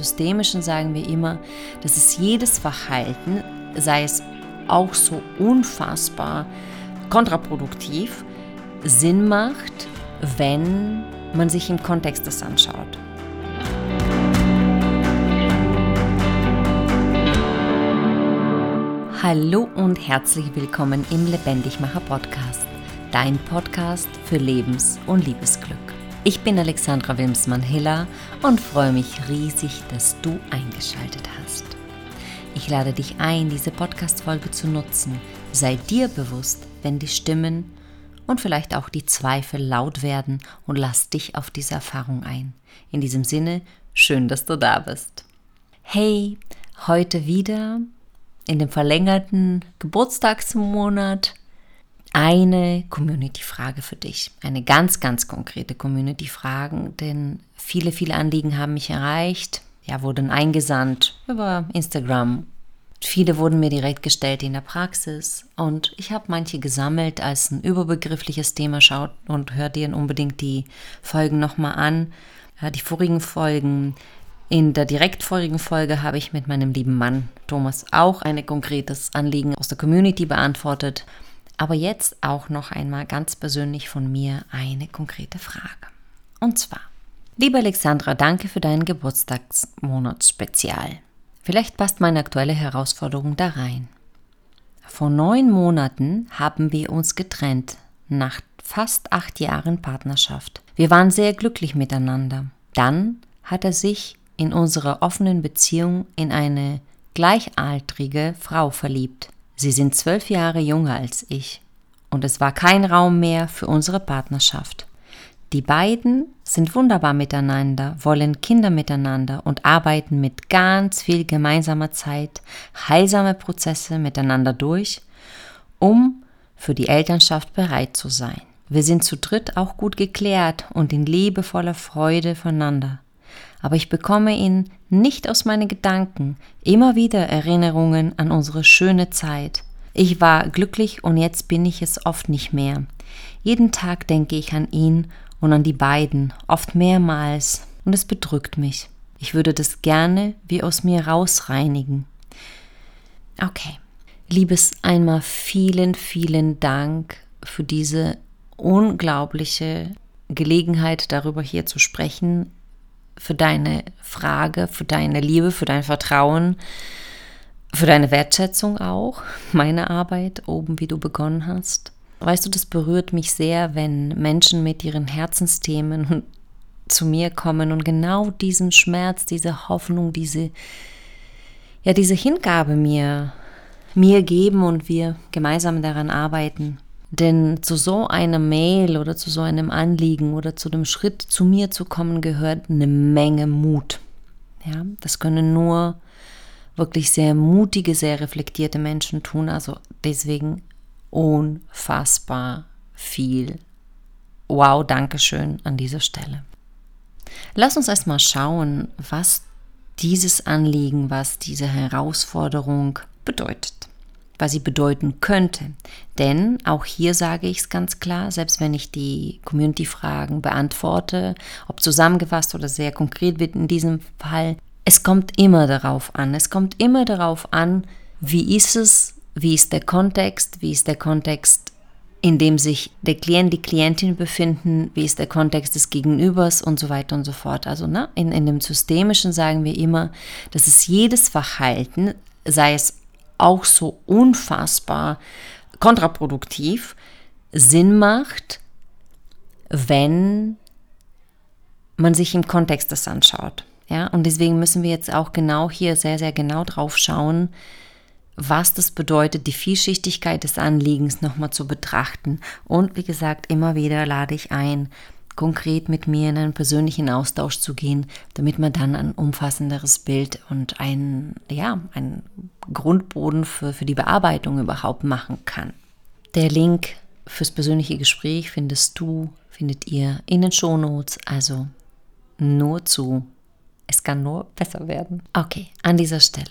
Systemischen sagen wir immer, dass es jedes Verhalten, sei es auch so unfassbar kontraproduktiv, Sinn macht, wenn man sich im Kontext das anschaut. Hallo und herzlich willkommen im Lebendigmacher Podcast, dein Podcast für Lebens- und Liebesglück. Ich bin Alexandra Wilmsmann-Hiller und freue mich riesig, dass du eingeschaltet hast. Ich lade dich ein, diese Podcast-Folge zu nutzen. Sei dir bewusst, wenn die Stimmen und vielleicht auch die Zweifel laut werden und lass dich auf diese Erfahrung ein. In diesem Sinne, schön, dass du da bist. Hey, heute wieder in dem verlängerten Geburtstagsmonat eine Community-Frage für dich. Eine ganz, ganz konkrete Community-Frage, denn viele, viele Anliegen haben mich erreicht, ja, wurden eingesandt über Instagram. Viele wurden mir direkt gestellt in der Praxis und ich habe manche gesammelt als ein überbegriffliches Thema. Schaut und hört dir unbedingt die Folgen nochmal an. Die vorigen Folgen. In der direkt vorigen Folge habe ich mit meinem lieben Mann Thomas auch ein konkretes Anliegen aus der Community beantwortet. Aber jetzt auch noch einmal ganz persönlich von mir eine konkrete Frage. Und zwar, liebe Alexandra, danke für dein Geburtstagsmonatsspezial. Vielleicht passt meine aktuelle Herausforderung da rein. Vor neun Monaten haben wir uns getrennt, nach fast acht Jahren Partnerschaft. Wir waren sehr glücklich miteinander. Dann hat er sich in unserer offenen Beziehung in eine gleichaltrige Frau verliebt. Sie sind zwölf Jahre jünger als ich und es war kein Raum mehr für unsere Partnerschaft. Die beiden sind wunderbar miteinander, wollen Kinder miteinander und arbeiten mit ganz viel gemeinsamer Zeit heilsame Prozesse miteinander durch, um für die Elternschaft bereit zu sein. Wir sind zu dritt auch gut geklärt und in liebevoller Freude voneinander aber ich bekomme ihn nicht aus meinen Gedanken, immer wieder Erinnerungen an unsere schöne Zeit. Ich war glücklich und jetzt bin ich es oft nicht mehr. Jeden Tag denke ich an ihn und an die beiden, oft mehrmals, und es bedrückt mich. Ich würde das gerne wie aus mir rausreinigen. Okay. Liebes einmal vielen, vielen Dank für diese unglaubliche Gelegenheit, darüber hier zu sprechen für deine Frage, für deine Liebe, für dein Vertrauen, für deine Wertschätzung auch, meine Arbeit oben, wie du begonnen hast. Weißt du, das berührt mich sehr, wenn Menschen mit ihren Herzensthemen zu mir kommen und genau diesen Schmerz, diese Hoffnung, diese, ja, diese Hingabe mir, mir geben und wir gemeinsam daran arbeiten. Denn zu so einer Mail oder zu so einem Anliegen oder zu dem Schritt zu mir zu kommen gehört eine Menge Mut. Ja, das können nur wirklich sehr mutige, sehr reflektierte Menschen tun. Also deswegen unfassbar viel. Wow, Dankeschön an dieser Stelle. Lass uns erstmal schauen, was dieses Anliegen, was diese Herausforderung bedeutet was sie bedeuten könnte. Denn auch hier sage ich es ganz klar, selbst wenn ich die Community-Fragen beantworte, ob zusammengefasst oder sehr konkret wird in diesem Fall, es kommt immer darauf an. Es kommt immer darauf an, wie ist es, wie ist der Kontext, wie ist der Kontext, in dem sich der Klient, die Klientin befinden, wie ist der Kontext des Gegenübers und so weiter und so fort. Also ne, in, in dem Systemischen sagen wir immer, dass es jedes Verhalten, sei es auch so unfassbar kontraproduktiv Sinn macht, wenn man sich im Kontext das anschaut. Ja, und deswegen müssen wir jetzt auch genau hier sehr, sehr genau drauf schauen, was das bedeutet, die Vielschichtigkeit des Anliegens nochmal zu betrachten. Und wie gesagt, immer wieder lade ich ein, konkret mit mir in einen persönlichen Austausch zu gehen, damit man dann ein umfassenderes Bild und ein, ja, ein Grundboden für, für die Bearbeitung überhaupt machen kann. Der Link fürs persönliche Gespräch findest du, findet ihr in den Shownotes, also nur zu. Es kann nur besser werden. Okay, an dieser Stelle.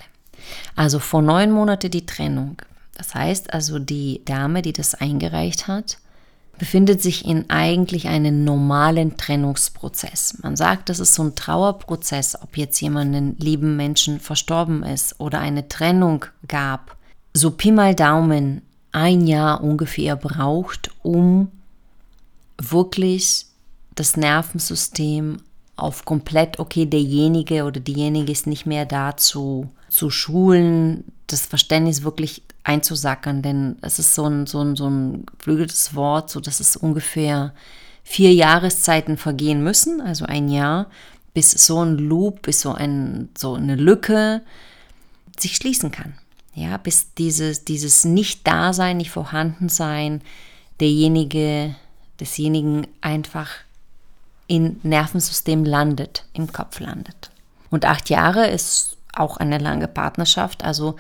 Also vor neun Monaten die Trennung. Das heißt also, die Dame, die das eingereicht hat, befindet sich in eigentlich einem normalen Trennungsprozess. Man sagt, das ist so ein Trauerprozess, ob jetzt jemanden lieben Menschen verstorben ist oder eine Trennung gab. So Pi mal Daumen ein Jahr ungefähr braucht, um wirklich das Nervensystem auf komplett, okay, derjenige oder diejenige ist nicht mehr da zu, zu schulen, das Verständnis wirklich einzusackern, denn es ist so ein, so ein, so ein geflügeltes Wort, so dass es ungefähr vier Jahreszeiten vergehen müssen, also ein Jahr, bis so ein Loop, bis so, ein, so eine Lücke sich schließen kann. Ja, bis dieses, dieses Nicht-Dasein, nicht Vorhandensein derjenige, desjenigen einfach im Nervensystem landet, im Kopf landet. Und acht Jahre ist auch eine lange Partnerschaft, also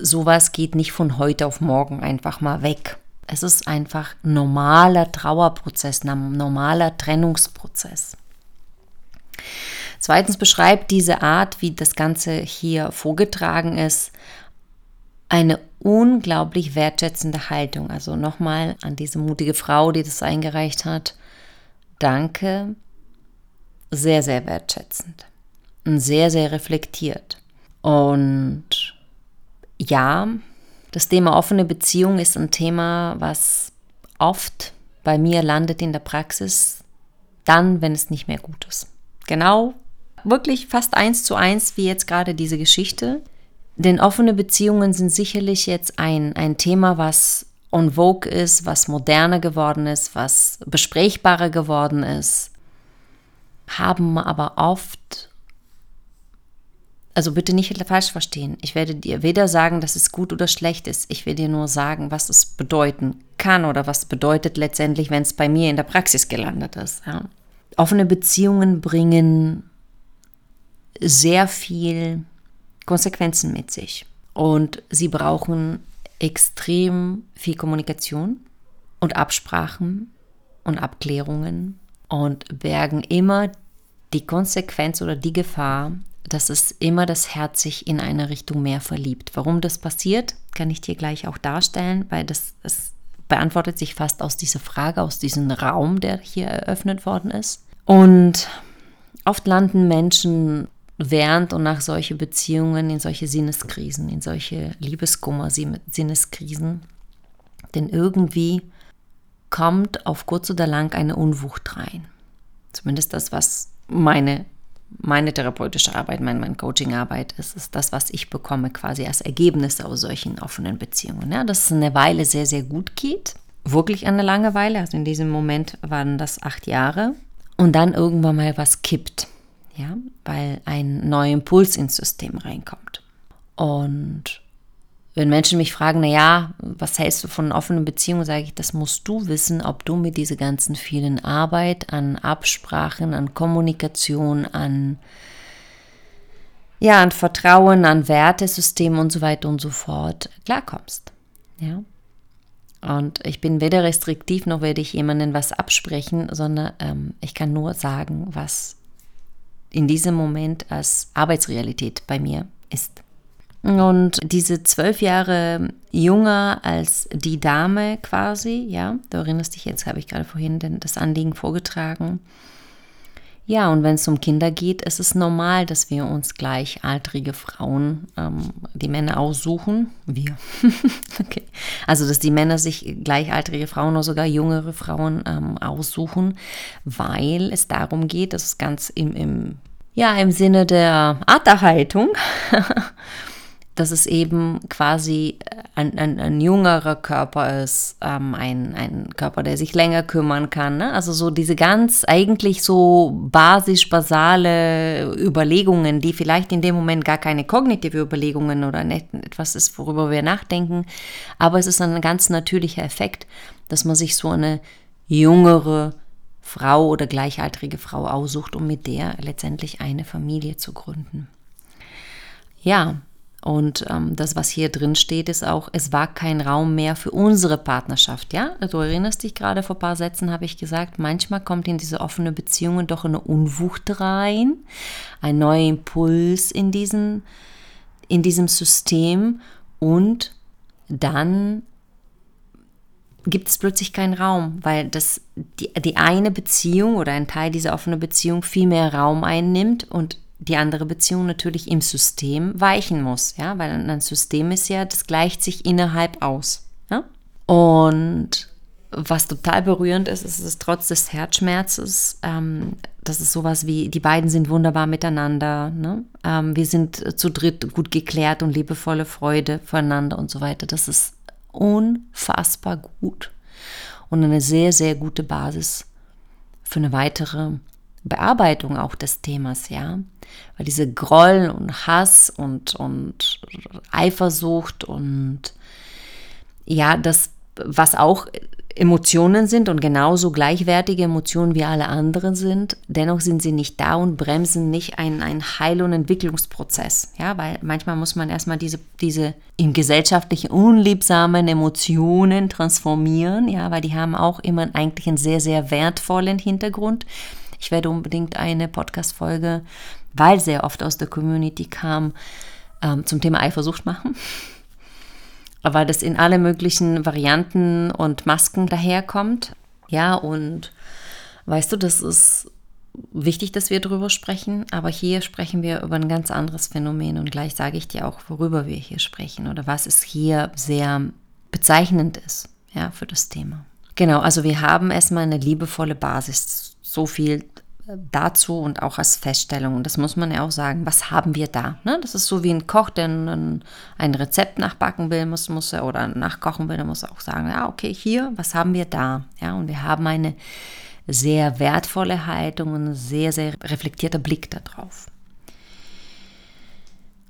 sowas geht nicht von heute auf morgen einfach mal weg. Es ist einfach normaler Trauerprozess, normaler Trennungsprozess. Zweitens beschreibt diese Art, wie das Ganze hier vorgetragen ist, eine unglaublich wertschätzende Haltung. Also nochmal an diese mutige Frau, die das eingereicht hat. Danke. Sehr, sehr wertschätzend. Und sehr, sehr reflektiert. Und ja, das Thema offene Beziehung ist ein Thema, was oft bei mir landet in der Praxis, dann, wenn es nicht mehr gut ist. Genau, wirklich fast eins zu eins wie jetzt gerade diese Geschichte. Denn offene Beziehungen sind sicherlich jetzt ein, ein Thema, was on vogue ist, was moderner geworden ist, was besprechbarer geworden ist, haben aber oft, also bitte nicht falsch verstehen, ich werde dir weder sagen, dass es gut oder schlecht ist, ich will dir nur sagen, was es bedeuten kann oder was bedeutet letztendlich, wenn es bei mir in der Praxis gelandet ist. Ja. Offene Beziehungen bringen sehr viel Konsequenzen mit sich. Und sie brauchen extrem viel Kommunikation und Absprachen und Abklärungen und bergen immer die Konsequenz oder die Gefahr, dass es immer das Herz sich in eine Richtung mehr verliebt. Warum das passiert, kann ich dir gleich auch darstellen, weil das, das beantwortet sich fast aus dieser Frage, aus diesem Raum, der hier eröffnet worden ist. Und oft landen Menschen während und nach solche Beziehungen, in solche Sinneskrisen, in solche Liebeskummer, Sinneskrisen. Denn irgendwie kommt auf kurz oder lang eine Unwucht rein. Zumindest das, was meine, meine therapeutische Arbeit, meine, meine Coachingarbeit ist, ist das, was ich bekomme quasi als Ergebnis aus solchen offenen Beziehungen. Ja, dass es eine Weile sehr, sehr gut geht. Wirklich eine lange Weile. Also in diesem Moment waren das acht Jahre. Und dann irgendwann mal was kippt ja, weil ein neuer Impuls ins System reinkommt. Und wenn Menschen mich fragen, na ja, was hältst du von offenen Beziehungen, sage ich, das musst du wissen, ob du mit dieser ganzen vielen Arbeit an Absprachen, an Kommunikation, an ja, an Vertrauen, an Wertesystem und so weiter und so fort klarkommst. Ja. Und ich bin weder restriktiv noch werde ich jemandem was absprechen, sondern ähm, ich kann nur sagen, was in diesem Moment als Arbeitsrealität bei mir ist. Und diese zwölf Jahre jünger als die Dame quasi, ja, du erinnerst dich jetzt, habe ich gerade vorhin das Anliegen vorgetragen, ja, und wenn es um Kinder geht, ist es normal, dass wir uns gleichaltrige Frauen, ähm, die Männer aussuchen. Wir. okay. Also, dass die Männer sich gleichaltrige Frauen oder sogar jüngere Frauen ähm, aussuchen, weil es darum geht, dass es ganz im, im, ja, im Sinne der Arterhaltung dass es eben quasi ein, ein, ein jüngerer Körper ist, ähm, ein, ein Körper, der sich länger kümmern kann. Ne? Also so diese ganz eigentlich so basisch basale Überlegungen, die vielleicht in dem Moment gar keine kognitive Überlegungen oder etwas ist, worüber wir nachdenken, aber es ist ein ganz natürlicher Effekt, dass man sich so eine jüngere Frau oder gleichaltrige Frau aussucht, um mit der letztendlich eine Familie zu gründen. Ja, und ähm, das, was hier drin steht, ist auch, es war kein Raum mehr für unsere Partnerschaft. Ja, du erinnerst dich gerade vor ein paar Sätzen, habe ich gesagt, manchmal kommt in diese offene Beziehungen doch eine Unwucht rein, ein neuer Impuls in, diesen, in diesem System und dann gibt es plötzlich keinen Raum, weil das, die, die eine Beziehung oder ein Teil dieser offenen Beziehung viel mehr Raum einnimmt und die andere Beziehung natürlich im System weichen muss, ja, weil ein System ist ja, das gleicht sich innerhalb aus. Ja? Und was total berührend ist, ist es trotz des Herzschmerzes, ähm, das ist sowas wie, die beiden sind wunderbar miteinander, ne? ähm, wir sind zu dritt gut geklärt und liebevolle Freude voneinander und so weiter. Das ist unfassbar gut und eine sehr, sehr gute Basis für eine weitere Bearbeitung auch des Themas, ja. Weil diese Groll und Hass und, und Eifersucht und ja, das, was auch Emotionen sind und genauso gleichwertige Emotionen wie alle anderen sind, dennoch sind sie nicht da und bremsen nicht einen, einen Heil- und Entwicklungsprozess. Ja, weil manchmal muss man erstmal diese, diese im gesellschaftlichen unliebsamen Emotionen transformieren, ja, weil die haben auch immer eigentlich einen sehr, sehr wertvollen Hintergrund. Ich werde unbedingt eine Podcast-Folge, weil sehr oft aus der Community kam, ähm, zum Thema Eifersucht machen weil das in alle möglichen Varianten und Masken daherkommt. Ja, und weißt du, das ist wichtig, dass wir darüber sprechen, aber hier sprechen wir über ein ganz anderes Phänomen und gleich sage ich dir auch, worüber wir hier sprechen oder was es hier sehr bezeichnend ist, ja, für das Thema. Genau, also wir haben erstmal eine liebevolle Basis. So viel dazu und auch als Feststellung. Und das muss man ja auch sagen, was haben wir da? Ne? Das ist so wie ein Koch, der ein, ein Rezept nachbacken will, muss, muss er oder nachkochen will, der muss auch sagen, ja, okay, hier, was haben wir da? Ja, und wir haben eine sehr wertvolle Haltung und ein sehr, sehr reflektierter Blick darauf.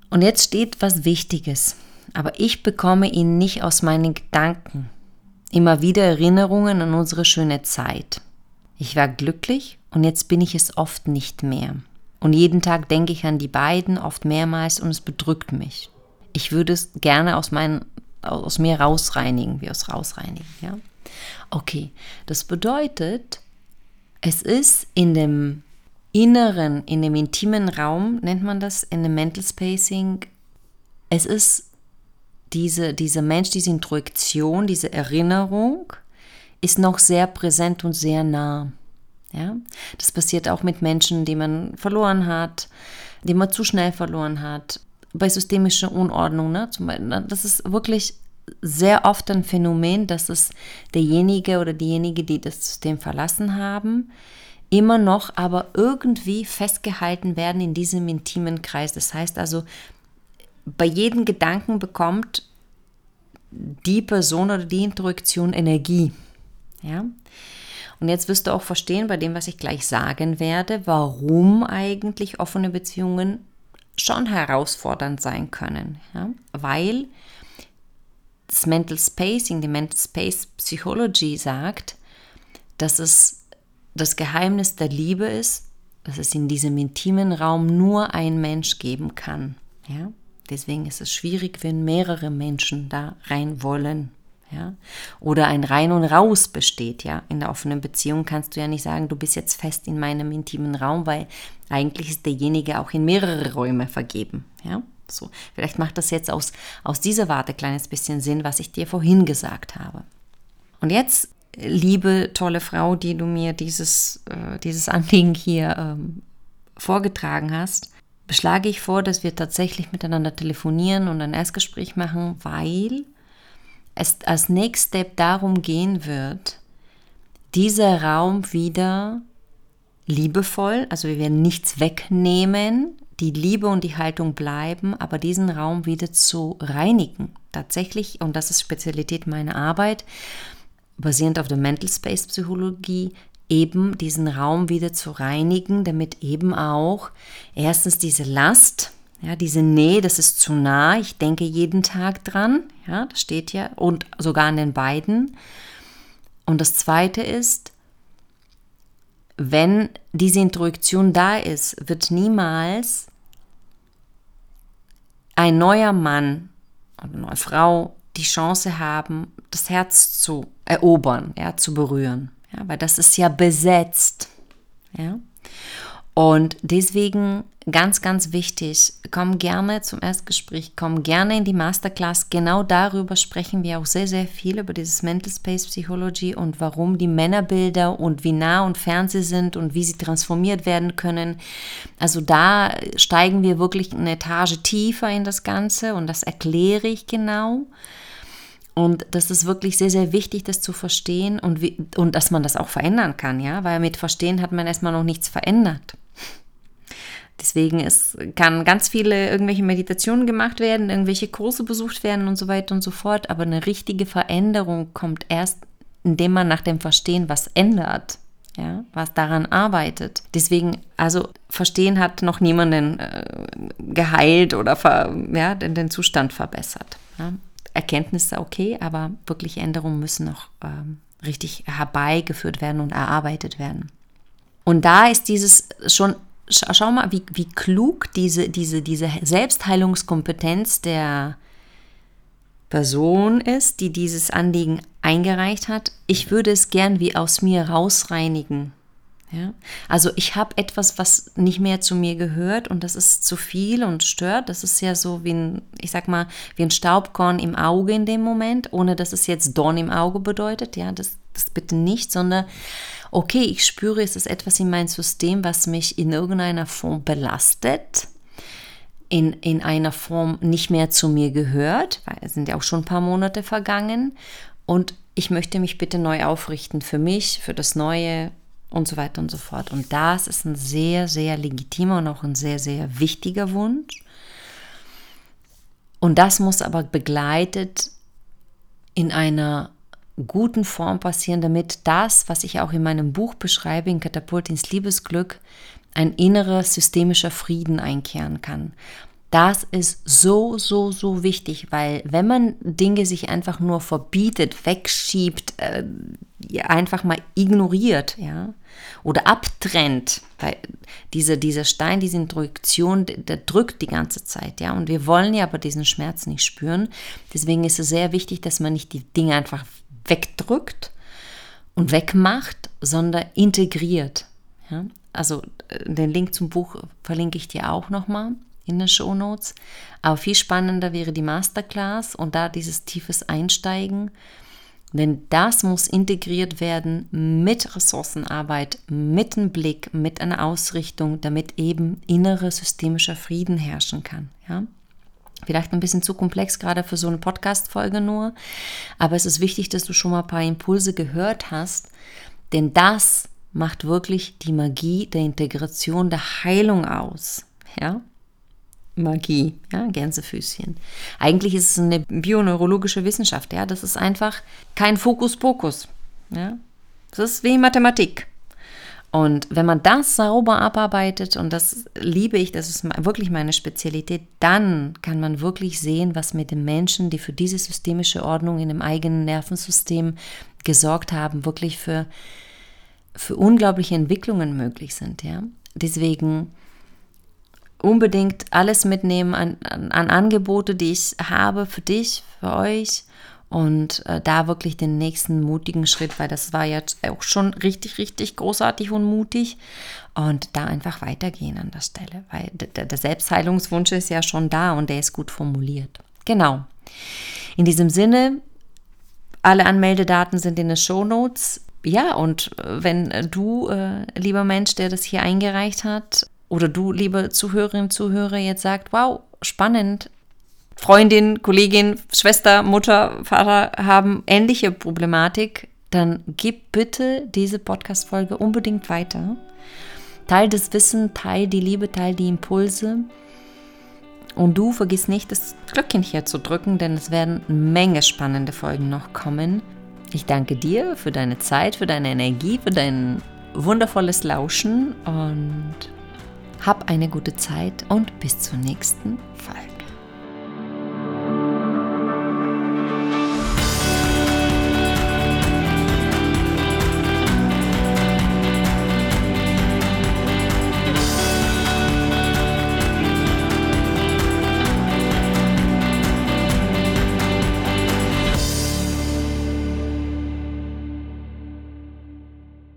Und jetzt steht was Wichtiges, aber ich bekomme ihn nicht aus meinen Gedanken. Immer wieder Erinnerungen an unsere schöne Zeit. Ich war glücklich und jetzt bin ich es oft nicht mehr. Und jeden Tag denke ich an die beiden, oft mehrmals, und es bedrückt mich. Ich würde es gerne aus, mein, aus mir rausreinigen, wie aus rausreinigen. Ja? Okay, das bedeutet, es ist in dem inneren, in dem intimen Raum, nennt man das, in dem Mental Spacing, es ist diese, dieser Mensch, diese Intuition, diese Erinnerung, ist noch sehr präsent und sehr nah. Ja? Das passiert auch mit Menschen, die man verloren hat, die man zu schnell verloren hat, bei systemischer Unordnung. Ne? ne? Das ist wirklich sehr oft ein Phänomen, dass es derjenige oder diejenige, die das System verlassen haben, immer noch aber irgendwie festgehalten werden in diesem intimen Kreis. Das heißt also, bei jedem Gedanken bekommt die Person oder die Interaktion Energie. Ja? Und jetzt wirst du auch verstehen bei dem, was ich gleich sagen werde, warum eigentlich offene Beziehungen schon herausfordernd sein können. Ja? Weil das Mental Spacing, die Mental Space Psychology sagt, dass es das Geheimnis der Liebe ist, dass es in diesem intimen Raum nur ein Mensch geben kann. Ja? Deswegen ist es schwierig, wenn mehrere Menschen da rein wollen. Ja? Oder ein Rein und Raus besteht, ja. In der offenen Beziehung kannst du ja nicht sagen, du bist jetzt fest in meinem intimen Raum, weil eigentlich ist derjenige auch in mehrere Räume vergeben, ja. So, vielleicht macht das jetzt aus, aus dieser Warte ein kleines bisschen Sinn, was ich dir vorhin gesagt habe. Und jetzt, liebe tolle Frau, die du mir dieses, äh, dieses Anliegen hier ähm, vorgetragen hast, beschlage ich vor, dass wir tatsächlich miteinander telefonieren und ein Erstgespräch machen, weil es als Next Step darum gehen wird, dieser Raum wieder liebevoll, also wir werden nichts wegnehmen, die Liebe und die Haltung bleiben, aber diesen Raum wieder zu reinigen. Tatsächlich, und das ist Spezialität meiner Arbeit, basierend auf der Mental Space Psychologie, eben diesen Raum wieder zu reinigen, damit eben auch erstens diese Last, ja, diese Nähe, das ist zu nah. Ich denke jeden Tag dran. Ja, das steht ja. Und sogar an den beiden. Und das zweite ist, wenn diese Intuition da ist, wird niemals ein neuer Mann oder eine neue Frau die Chance haben, das Herz zu erobern, ja, zu berühren. Ja, weil das ist ja besetzt. Ja. Und deswegen ganz, ganz wichtig, komm gerne zum Erstgespräch, komm gerne in die Masterclass. Genau darüber sprechen wir auch sehr, sehr viel, über dieses Mental Space Psychology und warum die Männerbilder und wie nah und fern sie sind und wie sie transformiert werden können. Also da steigen wir wirklich eine Etage tiefer in das Ganze und das erkläre ich genau. Und das ist wirklich sehr, sehr wichtig, das zu verstehen und, wie, und dass man das auch verändern kann, ja, weil mit Verstehen hat man erstmal noch nichts verändert. Deswegen ist, kann ganz viele irgendwelche Meditationen gemacht werden, irgendwelche Kurse besucht werden und so weiter und so fort, aber eine richtige Veränderung kommt erst, indem man nach dem Verstehen was ändert. Ja, was daran arbeitet. Deswegen, also Verstehen hat noch niemanden äh, geheilt oder ver, ja, den, den Zustand verbessert. Ja. Erkenntnisse okay, aber wirklich Änderungen müssen noch ähm, richtig herbeigeführt werden und erarbeitet werden. Und da ist dieses schon schau mal, wie, wie klug diese, diese, diese Selbstheilungskompetenz der Person ist, die dieses Anliegen eingereicht hat. Ich würde es gern wie aus mir rausreinigen. Ja? Also ich habe etwas, was nicht mehr zu mir gehört und das ist zu viel und stört. Das ist ja so wie ein, ich sag mal, wie ein Staubkorn im Auge in dem Moment, ohne dass es jetzt Dorn im Auge bedeutet. Ja, das, das bitte nicht, sondern okay, ich spüre, es ist etwas in meinem System, was mich in irgendeiner Form belastet, in, in einer Form nicht mehr zu mir gehört, weil es sind ja auch schon ein paar Monate vergangen und ich möchte mich bitte neu aufrichten für mich, für das Neue und so weiter und so fort. Und das ist ein sehr, sehr legitimer und auch ein sehr, sehr wichtiger Wunsch. Und das muss aber begleitet in einer guten Form passieren, damit das, was ich auch in meinem Buch beschreibe, in Katapult ins Liebesglück, ein innerer systemischer Frieden einkehren kann. Das ist so, so, so wichtig, weil wenn man Dinge sich einfach nur verbietet, wegschiebt, äh, einfach mal ignoriert, ja, oder abtrennt, weil diese, dieser Stein, diese Introjektion, der, der drückt die ganze Zeit, ja, und wir wollen ja aber diesen Schmerz nicht spüren. Deswegen ist es sehr wichtig, dass man nicht die Dinge einfach wegdrückt und wegmacht, sondern integriert. Ja? Also äh, den Link zum Buch verlinke ich dir auch nochmal in den Show Notes. Aber viel spannender wäre die Masterclass und da dieses tiefes Einsteigen. Denn das muss integriert werden mit Ressourcenarbeit, mit einem Blick, mit einer Ausrichtung, damit eben innere systemischer Frieden herrschen kann. Ja? Vielleicht ein bisschen zu komplex, gerade für so eine Podcast-Folge nur. Aber es ist wichtig, dass du schon mal ein paar Impulse gehört hast, denn das macht wirklich die Magie der Integration, der Heilung aus. Ja? Magie, ja, Gänsefüßchen. Eigentlich ist es eine bioneurologische Wissenschaft, ja. Das ist einfach kein Fokus-Pokus. Ja. Das ist wie Mathematik. Und wenn man das sauber abarbeitet, und das liebe ich, das ist wirklich meine Spezialität, dann kann man wirklich sehen, was mit den Menschen, die für diese systemische Ordnung in dem eigenen Nervensystem gesorgt haben, wirklich für, für unglaubliche Entwicklungen möglich sind. Ja? Deswegen unbedingt alles mitnehmen an, an, an Angebote, die ich habe für dich, für euch und äh, da wirklich den nächsten mutigen Schritt, weil das war jetzt auch schon richtig, richtig großartig und mutig und da einfach weitergehen an der Stelle, weil der, Selbstheilungswunsch ist ja schon da und der ist gut formuliert. Genau. In diesem Sinne, alle Anmeldedaten sind in den Show Notes. Ja, und äh, wenn du, äh, lieber Mensch, der das hier eingereicht hat, oder du, liebe Zuhörerinnen, Zuhörer, jetzt sagt, wow, spannend, Freundin, Kollegin, Schwester, Mutter, Vater haben ähnliche Problematik, dann gib bitte diese Podcast-Folge unbedingt weiter. Teil das Wissen, teil die Liebe, teil die Impulse. Und du vergiss nicht, das Glöckchen hier zu drücken, denn es werden Menge spannende Folgen noch kommen. Ich danke dir für deine Zeit, für deine Energie, für dein wundervolles Lauschen und hab eine gute Zeit und bis zur nächsten Folge.